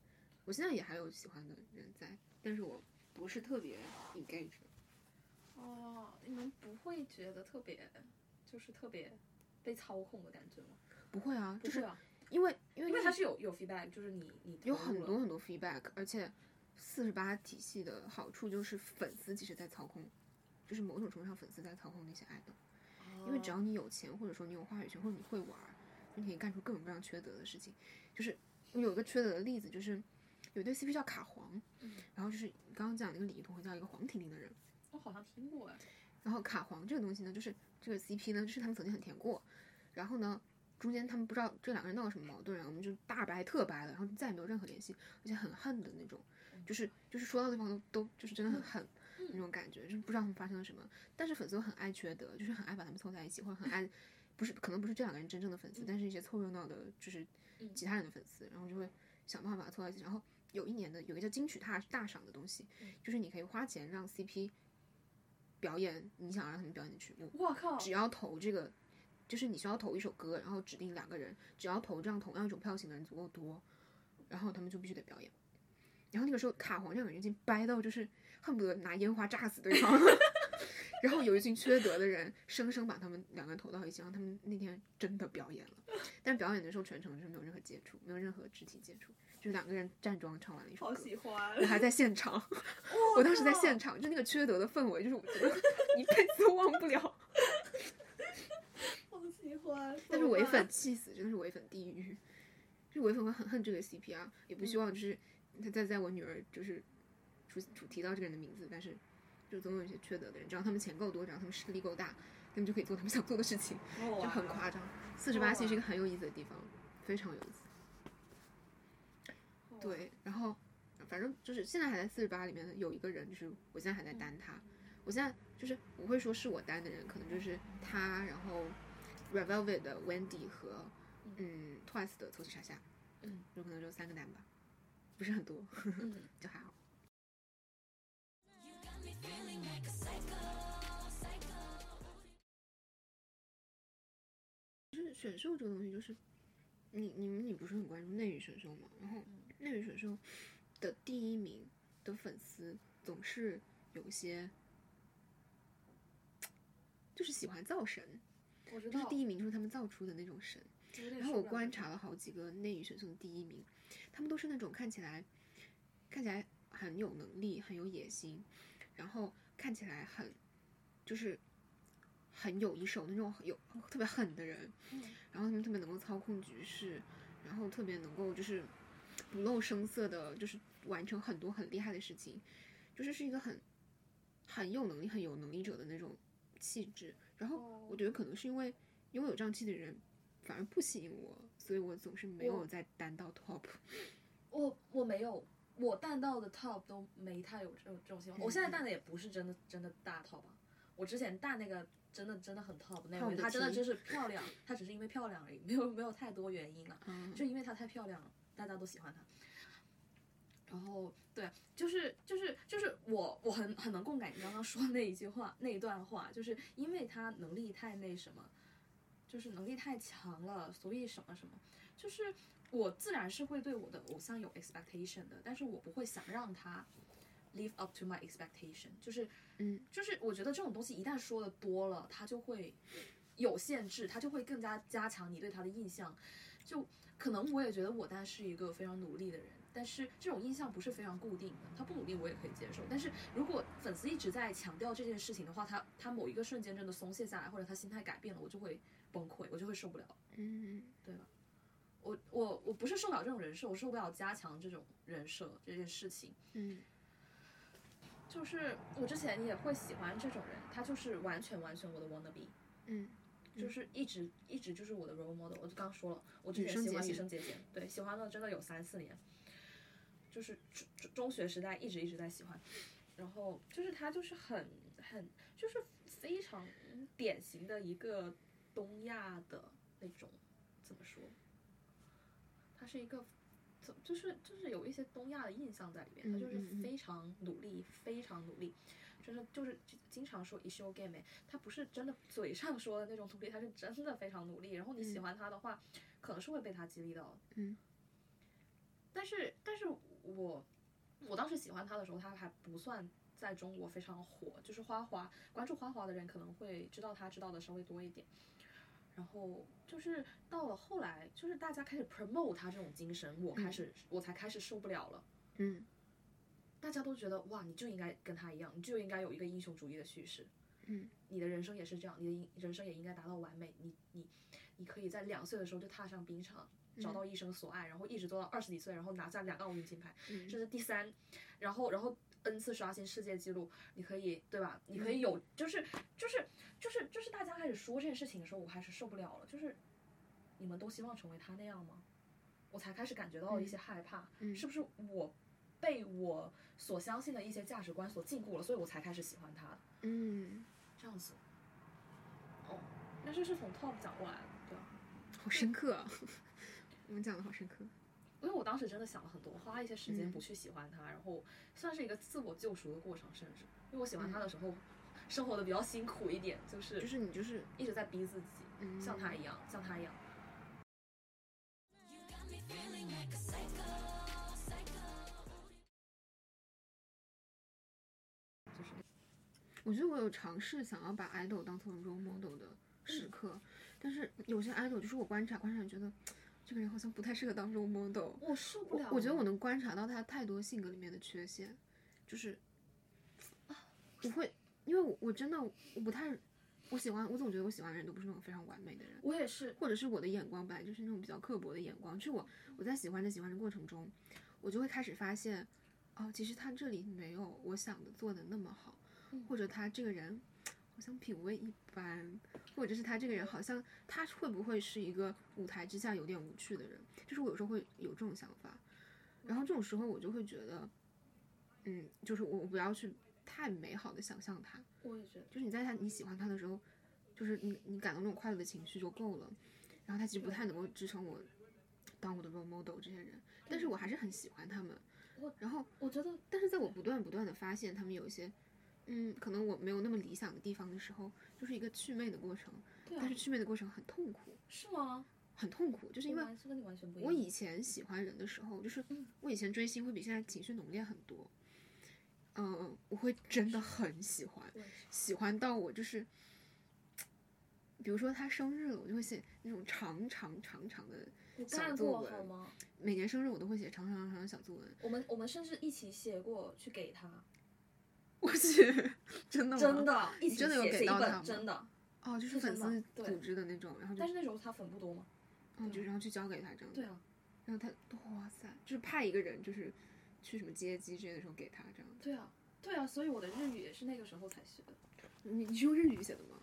我现在也还有喜欢的人在，但是我不是特别 engage。哦，你们不会觉得特别，就是特别被操控的感觉吗？不会啊，就是啊，因为因为因为它是有有 feedback，就是你你有很多很多 feedback，而且四十八体系的好处就是粉丝其实在操控，就是某种程度上粉丝在操控那些爱豆，因为只要你有钱，或者说你有话语权，或者你会玩你可以干出各种各样缺德的事情。就是我有一个缺德的例子，就是有一对 CP 叫卡皇，然后就是刚刚讲那个李一桐会叫一个黄婷婷的人，我好像听过哎，然后卡皇这个东西呢，就是这个 CP 呢，就是他们曾经很甜过，然后呢，中间他们不知道这两个人闹了什么矛盾，然后我们就大白特白了，然后再也没有任何联系，而且很恨的那种，就是就是说到对方都都就是真的很恨那种感觉，就是不知道他们发生了什么，但是粉丝又很爱缺德，就是很爱把他们凑在一起，或者很爱，不是可能不是这两个人真正的粉丝，但是一些凑热闹的，就是其他人的粉丝，然后就会想办法把它凑在一起，然后有一年的有一个叫金曲大大赏的东西，就是你可以花钱让 CP 表演你想让他们表演的曲目，我靠，只要投这个，就是你需要投一首歌，然后指定两个人，只要投这样同样一种票型的人足够多，然后他们就必须得表演。然后那个时候卡皇这两个人已经掰到就是恨不得拿烟花炸死对方，*laughs* 然后有一群缺德的人生生把他们两个人投到一起，然后他们那天真的表演了，但表演的时候全程是没有任何接触，没有任何肢体接触，就是两个人站桩唱完了一首好歌。喜欢，我还在现场，我当时在现场，就那个缺德的氛围，就是我觉得一辈子都忘不了。*laughs* 好喜欢，*laughs* 但是唯粉气死，真的是唯粉地狱。就是唯粉会很恨这个 CP 啊，也不希望就是他再在我女儿就是出出提到这个人的名字，但是就总有一些缺德的人，只要他们钱够多，只要他们势力够大，他们就可以做他们想做的事情，就很夸张。四十八系是一个很有意思的地方，非常有意思。对，然后反正就是现在还在四十八里面有一个人，就是我现在还在担他，我现在就是我会说是我担的人，可能就是他，然后 Red Velvet 的 Wendy 和嗯 Twice 的凑齐傻夏，嗯，有可能就三个单吧，不是很多，嗯，*laughs* 就还好。就是选秀这个东西，就是你你们你不是很关注内娱选秀吗？然后内娱选秀的第一名的粉丝总是有些，就是喜欢造神，我知道，就是第一名就是他们造出的那种神。然后我观察了好几个内娱选秀的第一名，他们都是那种看起来看起来很有能力、很有野心，然后看起来很就是很有一手那种有特别狠的人，嗯然后他们特别能够操控局势，然后特别能够就是不露声色的，就是完成很多很厉害的事情，就是是一个很很有能力、很有能力者的那种气质。然后哦我觉得可能是因为拥有这样气质的人反而不吸引我，所以我总是没有我再单到 top。我我没有，我弹到的 top 都没太有这种这种情况。我现在弹的也不是真的真的大 top 啊，我之前弹那个真的真的很 top 那位，的她真的就是漂亮，她只是因为漂亮而已，没有没有太多原因啊，嗯。就因为她太漂亮了，大家都喜欢她。然后对，就是就是就是我我很很能共感你刚刚说的那一句话那一段话，就是因为她能力太那什么，就是能力太强了，所以什么什么，就是我自然是会对我的偶像有 expectation 的，但是我不会想让他 live up to my expectation，就是嗯，就是我觉得这种东西一旦说的多了，他就会有限制，他就会更加加强你对他的印象。就可能我也觉得我丹是一个非常努力的人，但是这种印象不是非常固定的。他不努力我也可以接受，但是如果粉丝一直在强调这件事情的话，他他某一个瞬间真的松懈下来，或者他心态改变了，我就会崩溃，我就会受不了。嗯，对吧？我我我不是受不了这种人设，我受不了加强这种人设这件事情。嗯，就是我之前也会喜欢这种人，他就是完全完全我的 wanna be，嗯，就是一直一直就是我的 role model。我就刚说了，我之前喜欢女生结弦羽生结弦，对，喜欢了真的有三四年，就是中中中学时代一直一直在喜欢，然后就是他就是很很就是非常典型的一个东亚的那种怎么说？他是一个就是就是有一些东亚的印象在里面，他就是非常努力，非常努力。就是就是经常说一休 game，他不是真的嘴上说的那种努力，他是真的非常努力。然后你喜嗯欢他的话，可能是会被他激励到的。嗯。但是但是我我当时喜欢他的时候，他还不算在中国非常火，就是花滑关注花滑的人可能会知道他知道的稍微多一点。然后就是到了后来，就是大家开始 promote 他这种精神，我开始、我才开始受不了了。嗯大家都觉得哇，你就应该跟他一样，你就应该有一个英雄主义的叙事。嗯，你的人生也是这样，你的英人生也应该达到完美。你你你可以在两岁的时候就踏上冰场，找到一生所爱，然后一直做到二十几岁，然后拿下两个奥运金牌，嗯这是第三，然后然后 n 次刷新世界纪录，你可以对吧？你可以有，就是就是就是就是大家开始说这件事情的时候，我开始受不了了，就是你们都希望成为他那样吗？我才开始感觉到一些害怕，嗯是不是我被我所相信的一些价值观所禁锢了，所以我才开始喜欢他嗯，这样子。哦，那这是从 Top 讲过来的，对吧？好深刻啊！*laughs* 我们讲的好深刻。因为我当时真的想了很多，花了一些时间嗯。不去喜欢他，然后算是一个自我救赎的过程，甚至。因为我喜欢他的时候，生活的比较辛苦一点，就是就是你就是一直在逼自己，嗯。像他一样，像他一样。就是。我觉得我有尝试想要把 idol 当成 role model 的时刻，但是有些 idol 就是我观察观察觉得这个人好像不太适合当 role model。我受不了我我觉得我能观察到他太多性格里面的缺陷，就是我会，因为我我真的我不太，我喜欢我总觉得我喜欢的人都不是那种非常完美的人，我也是，或者是我的眼光本来就是那种比较刻薄的眼光，就是我我在喜欢着喜欢的过程中，我就会开始发现，哦，其实他这里没有我想的做的那么好，或者他这个人好像品味一般，或者是他这个人好像他会不会是一个舞台之下有点无趣的人，就是我有时候会有这种想法，然后这种时候我就会觉得，嗯，就是我我不要去太美好的想象他，我也觉得，就是你在他你喜欢他的时候，就是你你感到那种快乐的情绪就够了，然后他其实不太能够支撑我当我的 role model 这些人，但是我还是很喜欢他们。我，然后我觉得但是在我不断不断的发现他们有一些，嗯，可能我没有那么理想的地方的时候，就是一个祛魅的过程，对啊但是祛魅的过程很痛苦，是吗？很痛苦，就是因为我以前喜欢人的时候，就是嗯我以前追星会比现在情绪浓烈很多。嗯，我会真的很喜欢，喜欢到我就是，比如说他生日了，我就会写那种长长长长的，你小作文好吗？每年生日我都会写长长长长的小作文。我们我们甚至一起写过去给他，*laughs* 我去真的吗？真的，一起真的有给到他吗真的。哦，就是是粉丝组织的那种，然后就但是那时候他粉不多嘛？嗯，就然后去交给他这样子。对啊，然后他哇塞，就是派一个人就是去什么接机之类的时候给他这样。对啊，对啊，所以我的日语也是那个时候才学的，你你是用日语写的吗？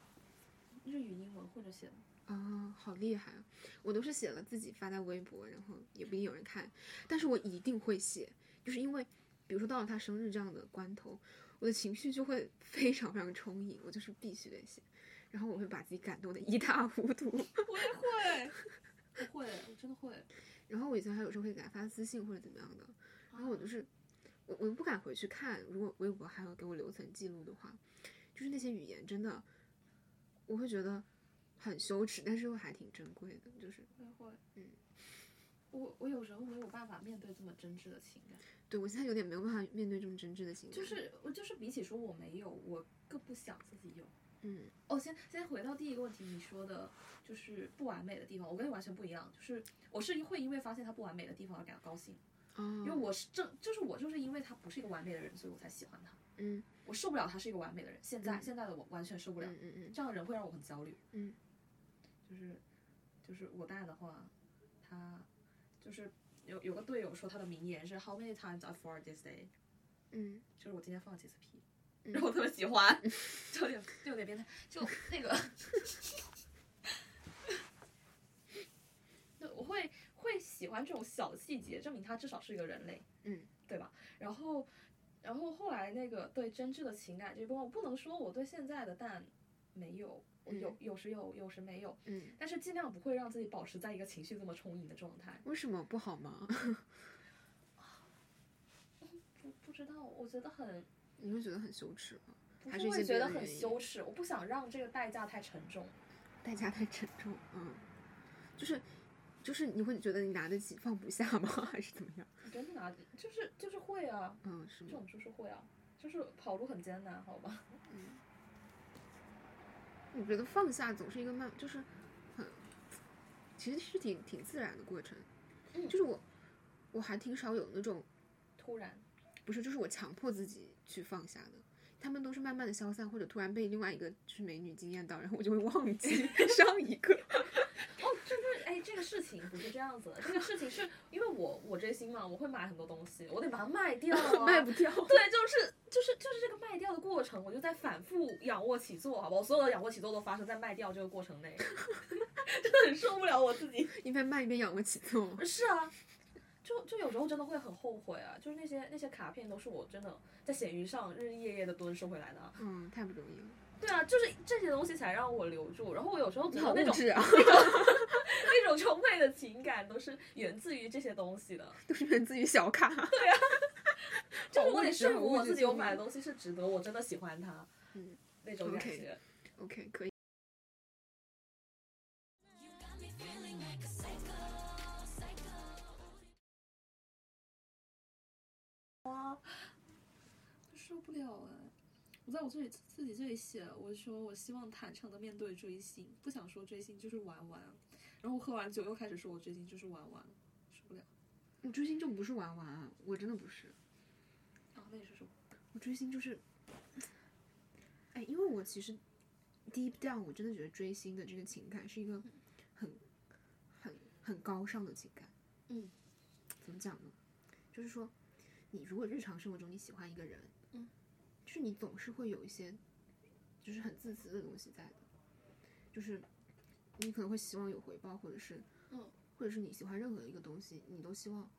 日语英文混着写的。啊，好厉害啊！我都是写了自己发在微博，然后也不一定有人看，但是我一定会写，就是因为，比如说到了他生日这样的关头，我的情绪就会非常非常充盈，我就是必须得写，然后我会把自己感动的一塌糊涂，*laughs* 我也会，我会，我真的会。然后我以前还有时候会给他发私信或者怎么样的，然后我就是，我我不敢回去看，如果微博还有给我留存记录的话，就是那些语言真的，我会觉得很羞耻，但是又还挺珍贵的，就是。我也会，嗯，我我有时候没有办法面对这么真挚的情感，对我现在有点没有办法面对这么真挚的情感，就是我就是比起说我没有，我更不想自己有。嗯。哦，先先回到第一个问题，你说的就是不完美的地方，我跟你完全不一样，就是我是会因为发现他不完美的地方而感到高兴，哦，因为我是正就是我就是因为他不是一个完美的人，所以我才喜欢他。嗯。我受不了他是一个完美的人，现在、嗯。现在的我完全受不了，嗯嗯嗯。这样的人会让我很焦虑。嗯，就是就是我爸的话，他就是有有个队友说他的名言是 How many times I fart this day？嗯就是我今天放了几次屁，嗯然后我特别喜欢，就有点就有点变态，就那个，那，我会会喜欢这种小细节，证明他至少是一个人类，嗯，对吧？然后然后后来那个对真挚的情感这部分，我不能说我对现在的蛋没有，我有有时有，有时没有，嗯，但是尽量不会让自己保持在一个情绪这么充盈的状态。为什么不好吗？*laughs* 不不知道，我觉得很你会觉得很羞耻吗？不还是会觉得很羞耻，我不想让这个代价太沉重。代价太沉重，嗯，就是就是你会觉得你拿得起放不下吗？*laughs* 还是怎么样？我真的拿就是就是会啊，嗯，是吗？这种就是会啊，就是跑路很艰难，好吧？我觉得放下总是一个慢，就是很，其实是挺挺自然的过程。嗯就是我我还挺少有那种突然，不是，就是我强迫自己去放下的。他们都是慢慢的消散，或者突然被另外一个就是美女惊艳到，然后我就会忘记 *laughs* 上一个。哎，这个事情不是这样子的，这个事情是因为我我追星嘛，我会买很多东西，我得把它卖掉、啊，*laughs* 卖不掉。对，就是就是就是这个卖掉的过程，我就在反复仰卧起坐，好吧，我所有的仰卧起坐都发生在卖掉这个过程内，*laughs* 真的很受不了我自己。*laughs* 一边卖一边仰卧起坐。是啊，就就有时候真的会很后悔啊，就是那些那些卡片都是我真的在闲鱼上日日夜夜的蹲收回来的啊。嗯，太不容易了。对啊，就是这些东西才让我留住。然后我有时候觉得那种物质啊，*laughs* 那种充沛的情感都是源自于这些东西的。*laughs* 都是源自于小卡。*laughs* 就是我得说服我自己我买的东西是值得，我真的喜欢它。嗯，那种感觉。OK，可以。不了哎！我在我这里自己这里写，我说我希望坦诚的面对追星，不想说追星就是玩玩。然后喝完酒又开始说我追星就是玩玩，受不了我追星就不是玩玩啊，我真的不是。啊！那你是什么？我追星就是，哎，因为我其实 deep down 我真的觉得追星的这个情感是一个很很很高尚的情感。嗯，怎么讲呢？就是说，你如果日常生活中你喜欢一个人，嗯，就是你总是会有一些就是很自私的东西在的，就是你可能会希望有回报，或者是嗯，或者是你喜欢任何一个东西，你都希望，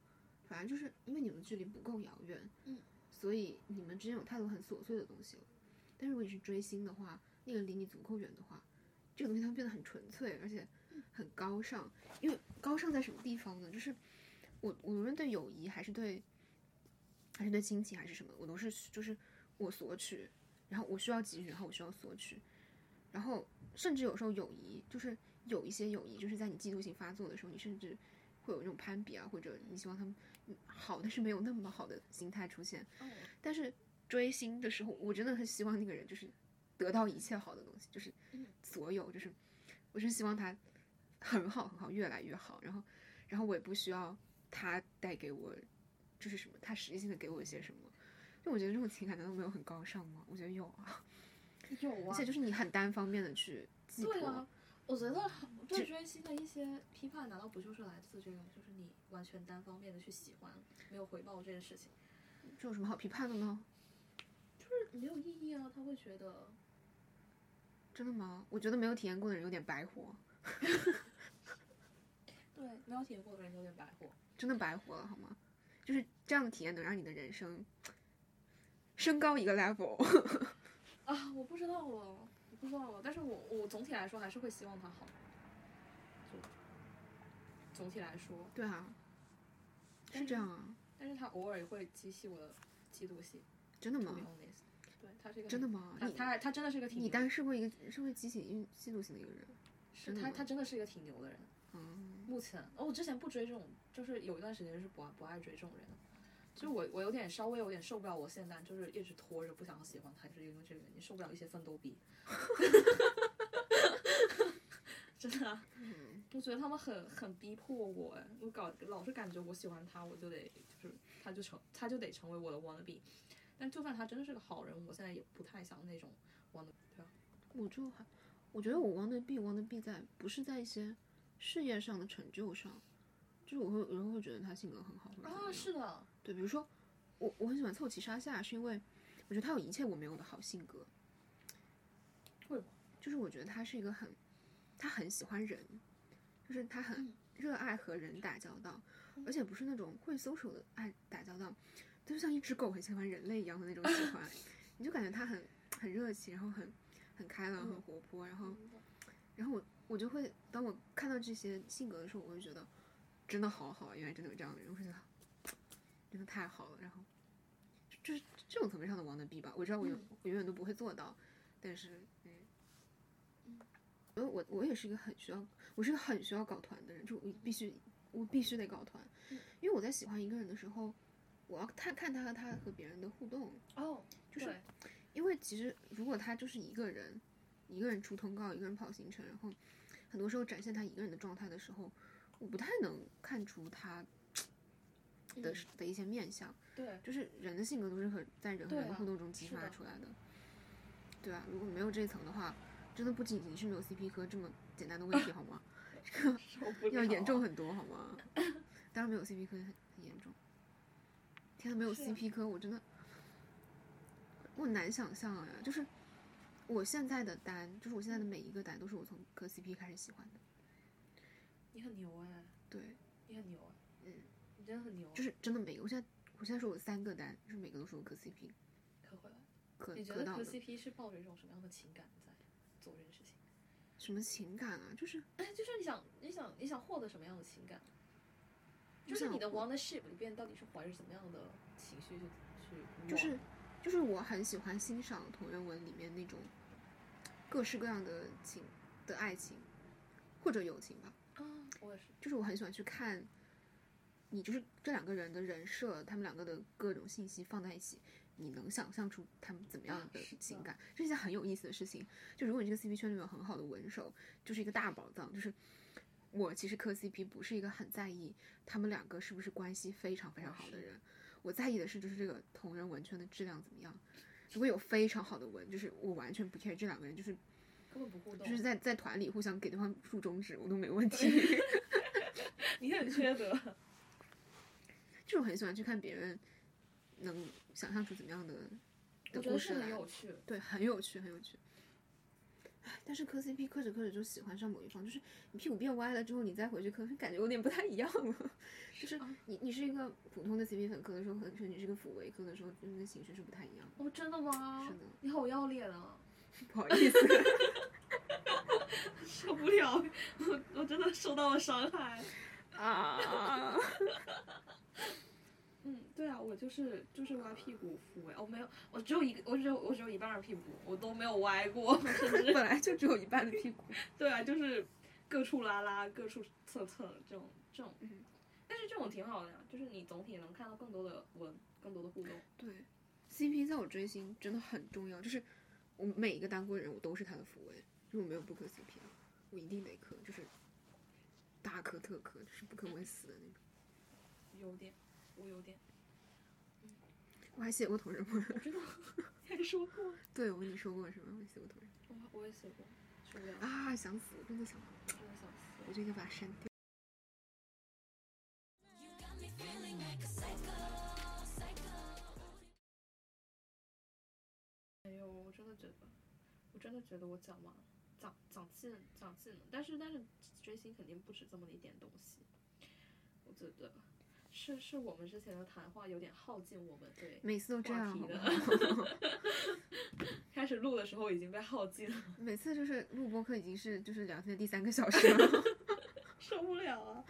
反正就是因为你们的距离不够遥远，嗯，所以你们之间有太多很琐碎的东西了。但如果你是追星的话，那个离你足够远的话，这个东西它会变得很纯粹，而且很高尚。因为高尚在什么地方呢？就是我我无论对友谊还是对还是对亲情还是什么，我都是就是我索取，然后我需要给予，然后我需要索取，然后甚至有时候友谊就是有一些友谊，就是在你嫉妒心发作的时候，你甚至会有那种攀比啊，或者你希望他们嗯好，但是没有那么好的心态出现。哦，但是追星的时候，我真的很希望那个人就是得到一切好的东西，就是嗯所有，就是我是希望他很好很好，越来越好。然后，然后我也不需要他带给我就是什么，他实际性的给我一些什么。就我觉得这种情感难道没有很高尚吗？我觉得有啊，*laughs* 有啊而且，就是你很单方面的去寄托。对啊，我觉得对追星的一些批判，难道不就是来自这个，就是你完全单方面的去喜欢，没有回报这件事情，这有什么好批判的呢？就是没有意义啊？他会觉得，真的吗？我觉得没有体验过的人有点白活，*laughs* 对，没有体验过的人有点白活。真的白活了好吗？就是这样的体验能让你的人生升高一个 level。*laughs* 啊，我不知道了，我不知道了。但是我我总体来说还是会希望他好，就总体来说，对啊，是这样啊，但是他偶尔也会激起我的嫉妒心。真的吗对他是一个真的吗？他他他真的是一个挺你牛单是会一个是会激起因嫉妒心的一个人。是他他真的是一个挺牛的人。嗯，目前，哦，我之前不追这种，就是有一段时间是不爱不爱追这种人的，就我我有点稍微有点受不了我现在就是一直拖着不想喜欢他，就是因为这个原因受不了一些奋斗逼。*laughs* 真的啊、我觉得他们很很逼迫我，哎，我搞老是感觉我喜欢他，我就得就是他就成他就得成为我的 wannabe。但就算他真的是个好人，我现在也不太想那种 wannabe，对吧？我就还，我觉得我 wanna be wanna be 在不是在一些事业上的成就上，就是我会有人会觉得他性格很好，啊，是的，对，比如说我我很喜欢凑齐沙夏，是因为我觉得他有一切我没有的好性格。为什么？就是我觉得他是一个很，他很喜欢人，就是他很热爱和人打交道，而且不是那种会 social 的爱打交道，他就像一只狗很喜欢人类一样的那种喜欢，*laughs* 你就感觉他很很热情，然后很很开朗，很活泼，然后然后我我就会当我看到这些性格的时候，我会觉得真的好好啊，原来真的有这样的人，我会觉得真的太好了。然后就是这种层面上的王的 B 吧，我知道我永、我永远都不会做到，但是嗯，我我我也是一个很需要，我是个很需要搞团的人，就我必须我必须得搞团，因为我在喜欢一个人的时候，我要看看他和他和别人的互动，哦，就是因为其实如果他就是一个人，一个人出通告，一个人跑行程，然后很多时候展现他一个人的状态的时候，我不太能看出他的、嗯的一些面相。对就是人的性格都是很在人和人的互动中激发出来的，对啊，如果没有这一层的话，真的不仅仅是没有 CP 磕这么简单的问题好吗？*laughs* 这个要严重很多好吗？当然没有 CP 磕很很严重。天呐，没有 CP 磕，我真的我很难想象啊！就是我现在的单，就是我现在的每一个单都是我从磕 CP 开始喜欢的。你很牛哎，对，你很牛哎，嗯，你真的很牛，就是真的每个，我现在我现在说我三个单，就是每个都是我磕 CP 磕回来。磕你觉得磕。CP 是抱着一种什么样的情感在做这件事情？什么情感啊？就是哎，就是你想你想你想获得什么样的情感？就是你的想获 wandership 里边到底是怀着什么样的情绪去去？就是就是我很喜欢欣赏同人文里面那种各式各样的情的爱情或者友情吧。啊，我也是。就是我很喜欢去看，你就是这两个人的人设，他们两个的各种信息放在一起，你能想象出他们怎么样的情感，这是一件很有意思的事情。就如果你这个 CP 圈里面有很好的文手，就是一个大宝藏。就是我其实磕 CP 不是一个很在意他们两个是不是关系非常非常好的人，我在意的是就是这个同人文圈的质量怎么样。如果有非常好的文，就是我完全不 care 这两个人，就是根本不互动，就是在在团里互相给对方竖中指，我都没问题。*laughs* 你很缺德。就是我很喜欢去看别人能想象出怎么样的的故事来，有趣。对，很有趣，很有趣。唉但是磕 CP 磕着磕着就喜欢上某一方，就是你屁股变歪了之后，你再回去磕，感觉有点不太一样了。就是啊你你是一个普通的 CP 粉磕的时候，和和你是个辅维磕的时候，真的形式是不太一样的。哦，真的吗？是的，你好要脸啊！*laughs* 不好意思，*laughs* 受不了，我我真的受到了伤害。啊，嗯，对啊，我就是就是歪屁股扶哎，我没有，我只有一个，我只有我只有一半的屁股，我都没有歪过，甚至本来就只有一半的屁股。对啊，就是各处拉拉，各处测测这种这种，嗯但是这种挺好的呀，就是你总体能看到更多的文，更多的互动。对，CP 在我追星真的很重要，就是我每一个当过人，我都是他的辅维，就是我没有不磕 CP 啊，我一定得磕，就是大磕特磕，就是不磕我会死的那种。有点，我有点，我还写过同人文，我知道，*laughs* 你还说过，*laughs* 对我跟你说过是吗？我写过同人我我也写过，受不了，啊，想死，真的想死，真的想死。我就应该把它删掉。哎呦，我真的觉得，我真的觉得我讲完长长技能长技能，但是但是追星肯定不止这么一点东西，我觉得是是我们之前的谈话有点耗尽我们对每次都这样？*laughs* 开始录的时候已经被耗尽了，每次就是录播课已经是就是聊天的第三个小时了。*laughs* 受不了啊！